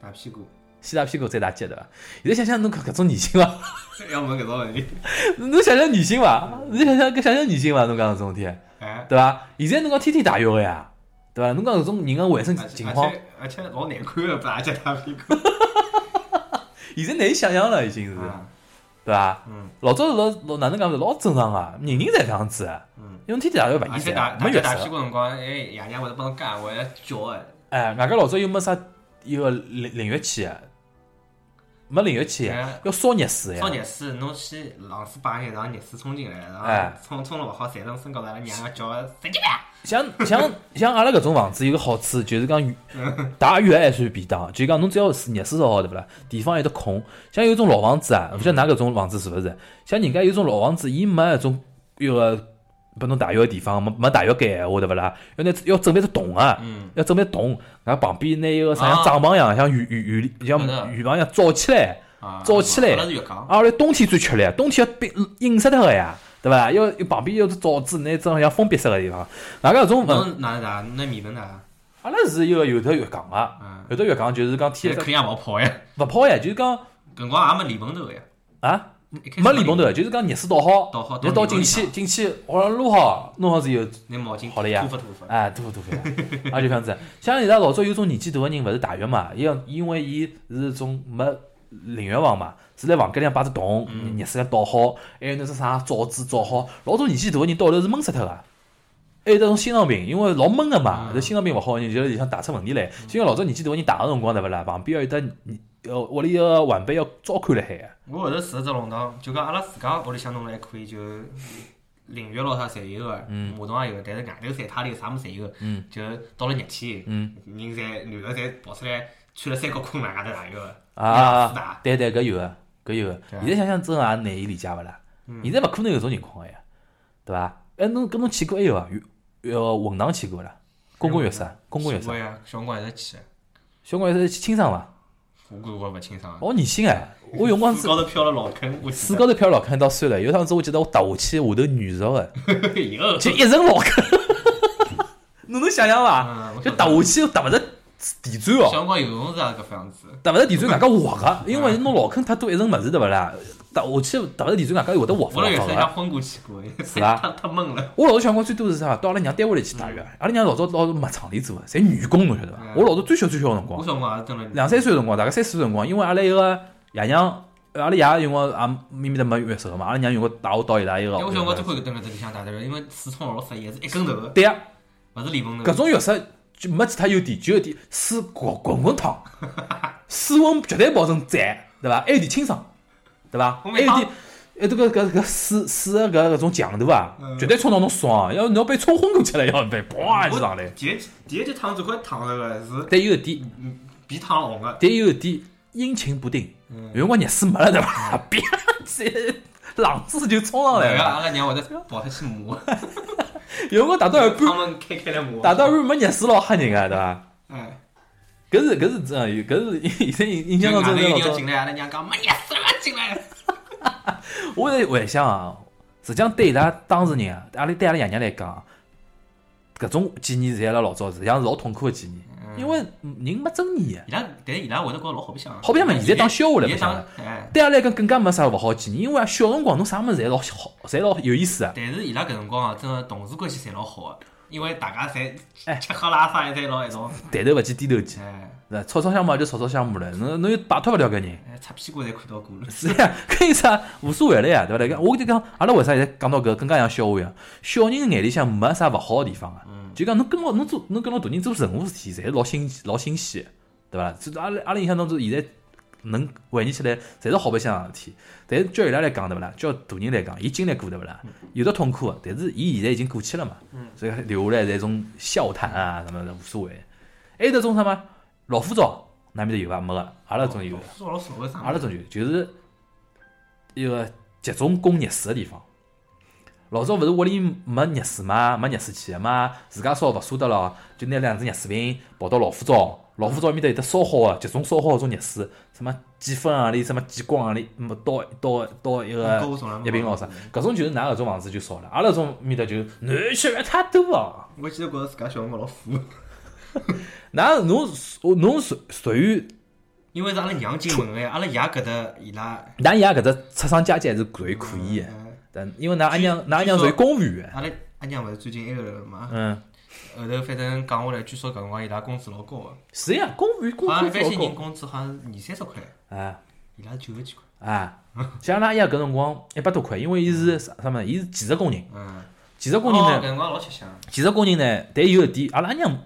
大屁股。先大屁股再打脚对伐？现在想想侬搿搿种女性伐？[laughs] 要问搿种问题。[laughs] 侬想想女性伐？侬想想搿想想女性伐？侬讲搿种事体，对伐？现在侬讲天天汏浴个呀？对伐？侬讲搿种人个卫生情况，而且老难看个，大脚大屁股。现在难以想象了，已经是，对伐？嗯。老早是老老哪能讲是老正常个，人人侪这样子。嗯。因为天天大勿现实，没浴室。打屁股。辰光，哎，爷娘会得帮侬干，会得叫哎。哎，外加老早又没啥一个淋淋浴器。没淋浴器，要烧热水。烧热水，侬去冷水摆上，让热水冲进来，然后冲冲了勿好，晒成身高头，阿拉娘要叫神经病。像 [laughs] 像像阿拉搿种房子有个好处，就是讲大浴 [laughs] 还算便当，就讲侬只要是热水烧好，对勿啦？地方有得空。像有种老房子啊，勿晓得㑚搿种房子是勿是？像人家有种老房子，伊没搿种有个拨侬汏浴个地方，没没大浴间话，对勿啦？要拿要准备只桶啊，要准备桶，然后旁边拿一个啥像帐篷一样，像浴浴浴像浴房一样罩起来，罩起来。阿拉冬天最吃力，冬天要冰阴死脱个呀。对伐？要要旁边有只罩子，那种像封闭式个地方。哪个种？侬哪哪那米粉哪？阿拉是一个有头浴缸个，有头浴缸就是讲天。可以勿泡呀？勿泡呀，就是讲。搿光也没连蓬头呀。啊？没连蓬头，就是讲热水倒好，倒好，你倒进去，进去，我撸好，弄好之后，拿毛巾好了呀。涂发涂发。哎，涂发涂发。啊，就这样子。像现在老早有种年纪大个人，勿是大浴嘛？伊因为伊是种没淋浴房嘛。是在房间里向摆只桶，热水倒好，还有那只啥罩子罩好。老多年纪大个人到头是闷死脱个，还有种心脏病，因为老闷个嘛，这心脏病勿好，你就里向打出问题来。就像老早年纪大个人打个辰光对勿啦？旁边要有得，呃，屋里个晚辈要照看辣海个。我后头住只弄堂，就讲阿拉自家屋里向弄了还可以，就淋浴咯啥侪有个，马桶也有，但是外头晒太里啥物事侪有。就到了热天，人侪男个侪跑出来穿了三角裤外头汏浴个。啊，对对，搿有个。搿有个，现在想想真也难以理解勿啦？现在勿可能有种情况个呀，对伐？哎，侬搿侬去过还有啊？呃，混堂去过啦？公共浴室，公共浴室。小辰光一直去。小辰光一直去清爽伐？我感觉勿清爽。我年轻哎，我用光水高头漂了老坑，水高头漂老坑倒算了。有趟子我记得我踏下去，下头软着的，[laughs] 就一层老坑。[laughs] 侬能想象伐？就踏下去又踏勿着。地砖哦，小辰光游泳是啊，搿副样子。踏勿着地砖，外加滑个，因为侬老坑太多一层物事，对勿啦？踏下去踏勿着地砖，外加会得滑。我辣浴室里昏过去过，是伐？太太闷了。我老早想过最多是啥？到阿拉娘单位里去打浴。阿拉娘老早老是没厂里做个，侪女工，侬晓得伐？我老早最小最小个辰光，两三岁个辰光，大概三四岁辰光，因为阿拉一个爷娘，阿拉爷用个也咪咪的没浴室个嘛，阿拉娘用个带我到伊拉一个。我小辰光最欢喜蹲辣这里向打浴，因为水冲老适意，是一根头。对呀，勿是连蓬头。搿种浴室。就没其他优点，就一点水滚滚滚烫，[laughs] 水温绝对保证在，对伐？还有点清爽，对伐？还有点，哎，这个搿搿水水个搿搿种强度啊，绝对冲到侬爽，要要被冲昏过去了，要被嘣一上来。第一第一节烫最快烫那个是，但有一点，比烫红个。但有一点阴晴不定，有辰光热水没了，对伐？啪，[laughs] 这浪子就冲上来了。阿拉娘会得跑出去摸。[laughs] 有辰光大到一半，[laughs] 打到一半没热水老吓人个，对伐？嗯，搿是搿是真，搿是现在印象当中老早。进来，阿拉娘讲没热水了，进来。[laughs] 我在回想啊，实际上对伊拉当事人啊，阿拉对阿拉爷娘来讲，搿种记忆侪辣老早，实际上是老痛苦个记忆。因为人没尊严，伊拉，但是伊拉会得觉着老好白相。好白相嘛，现在当笑话来白相。对阿拉来讲更加没啥勿好记忆，因为小辰光侬啥物事侪老好，侪老有意思啊。但是伊拉搿辰光啊，真个同事关系侪老好个，因为大家侪吃喝拉撒侪老一种。抬头勿见低头见，是吵吵相骂就吵吵相骂了，侬侬又摆脱勿了搿人。擦屁股侪看到过了。是呀，[laughs] 可以啥无所谓了呀，对伐？我就讲，阿拉为啥现在讲到搿更加像笑话一样？小人眼里向没啥勿好个地方啊。就讲侬跟牢侬做侬跟牢大人做任何事体，侪是老新老新鲜，对伐？就阿拉阿拉印象当中，现在能回忆起来，侪是好白相个事体。但是叫伊拉来讲，对勿啦？叫大人来讲，伊经历过，对勿啦？有的痛苦个，但是伊现在已经过去了嘛。所以留下来侪种笑谈啊，什么的无所谓。还有得种什么老虎灶，那面头有伐？没个，阿拉种有。阿拉种有，就是一个集中供热水个地方。老早勿是屋里没热水嘛，没热水器个嘛，自家烧勿舍得咯，就拿两只热水瓶跑到老虎灶，老虎灶埃面搭有得烧好个，集中烧好个种热水，什么几分行钿，什么几光行钿，么倒倒倒一个一瓶老啥，搿种就是㑚搿种房子就少了，阿拉种面搭就暖气太多哦。我记得觉着自家小辰光老富。那侬侬属属于，因为是阿拉娘进门个，阿拉爷搿搭伊拉，㑚爷搿搭出生家境还是属于可以个。但因为㑚阿娘，㑚阿娘属于公务员。阿拉阿娘勿是最近埃个了嘛？嗯。后头反正讲下来，据说搿辰光伊拉工资老高个。是呀，公务员工资老高。一般性人工资好像二三十块。啊。伊拉九十几块。啊。像阿拉阿爷搿辰光一百多块，因为伊是啥啥么？伊是技术工人。嗯。技术工人呢？搿辰光老吃香。技术工人呢？但有一点，阿拉阿娘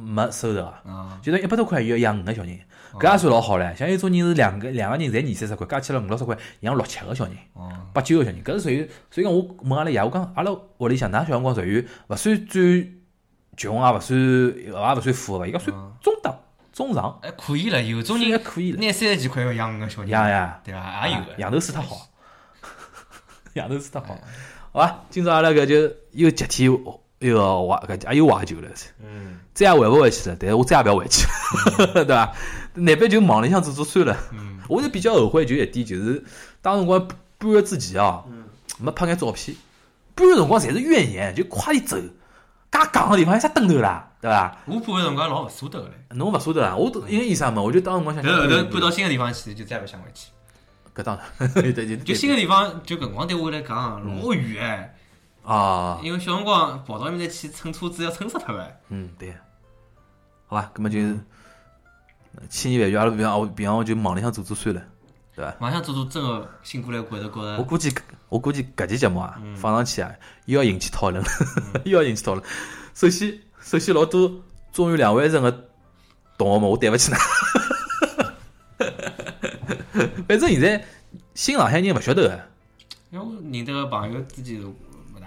没收入啊，就是一百多块要养五个小人，搿也算老好唻。像有种人是两个两个人侪二三十块，加起来五六十块养六七个小人，八九个小人，搿是属于。所以讲我问阿拉爷，我讲阿拉屋里向，㑚小辰光属于勿算最穷也勿算也勿算富个伐？伊讲算中等。中上还可以了，有种人还可以了，拿三十几块要养五个小人，养呀，对伐？也有个，养头死他好，[laughs] 养头死他好，好吧。今朝阿拉搿就又集体一个怀搿也有怀旧了，嗯，再也回勿回去了，但是我再也勿要回去，[laughs] 对伐？难边就忙里向做做算了，嗯，我是比较后悔就一点，就是当辰光搬月之前啊，没拍眼照片，搬个辰光侪是怨言，就快点走。介戆个地方有啥灯头啦，对伐？我搬个辰光老勿舍得个嘞。侬勿舍得啊？我都因为意思嘛，我就当辰光想。后头搬到新个地方去，就再勿想回去。搿当然，对 [laughs] 对。就新个地方，就搿辰光对我来讲老远哎。啊。因为小辰光跑到埃面搭去乘车子要乘死脱个。嗯，对。好吧，搿么就是千言万语，阿拉平常平常就忙里向做做算了，对伐？忙里向做做真个醒过来回头觉着。我估计。我估计搿期节目啊放上去啊，又要引起讨论了，[laughs] 又要引起讨论。首先，首先老多中原两万人的同学们，我对勿起㑚。[laughs] 反正现在新上海人勿晓得个。因为我认得个朋友之间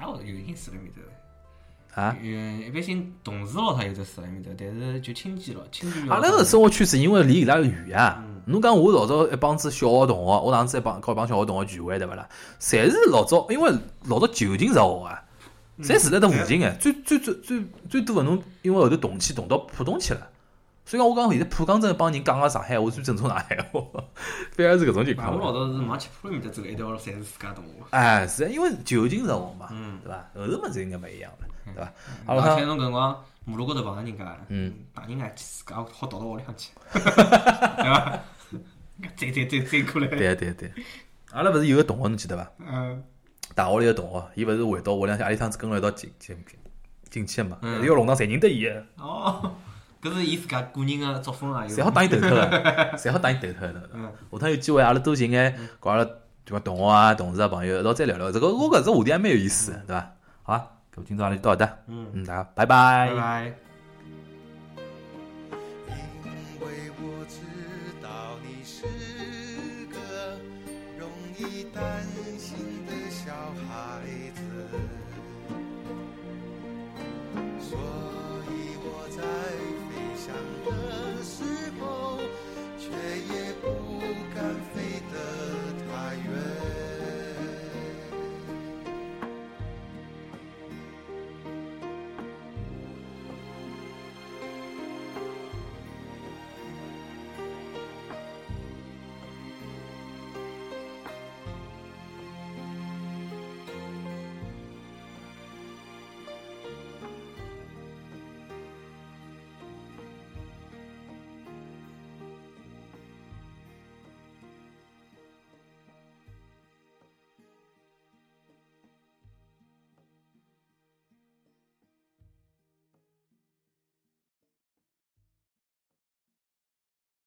勿有心思辣面头。啊？嗯，一般性同事咯，他有得住辣面头，但是就亲戚咯，亲戚。阿拉个生活圈子因为离伊拉远啊。侬讲我老早一帮子小学同学，我上次一帮搞一帮小学同学聚会，对勿啦？侪是老早，因为老早就近着学啊，侪住辣搭附近个，最最最最最多个侬，因为后头动迁动到浦东去了。所以讲，我讲现在浦江镇帮人讲个上海话最正宗上海话，[laughs] 反而是搿种情况。我老早是往七浦里面搭走一条路，侪是自家同学。哎，是因为就近着学嘛，对伐？后头么子应该勿一样了，对伐？好了，看侬搿辰光马路高头碰着人家，嗯，大人家去自家好逃到屋里向去，[laughs] 对伐？再再再再过来！对对对，阿拉勿是有个同学，侬记得伐？嗯。大学里个同学，伊勿是回到屋里向，阿里趟子跟了一道进进进去个嘛？嗯。要弄堂侪认得伊个。哦。搿是伊自家个人个作风啊！侪好打伊头 [laughs] 脱个，侪好打伊头脱个。嗯。下趟有机会，阿拉多寻眼，搞阿拉同学啊、同事啊、朋友一道再聊聊。这个我搿只话题还蛮有意思，对伐？好啊，搿今朝阿拉就到搿搭。嗯。嗯，大家拜拜。拜拜。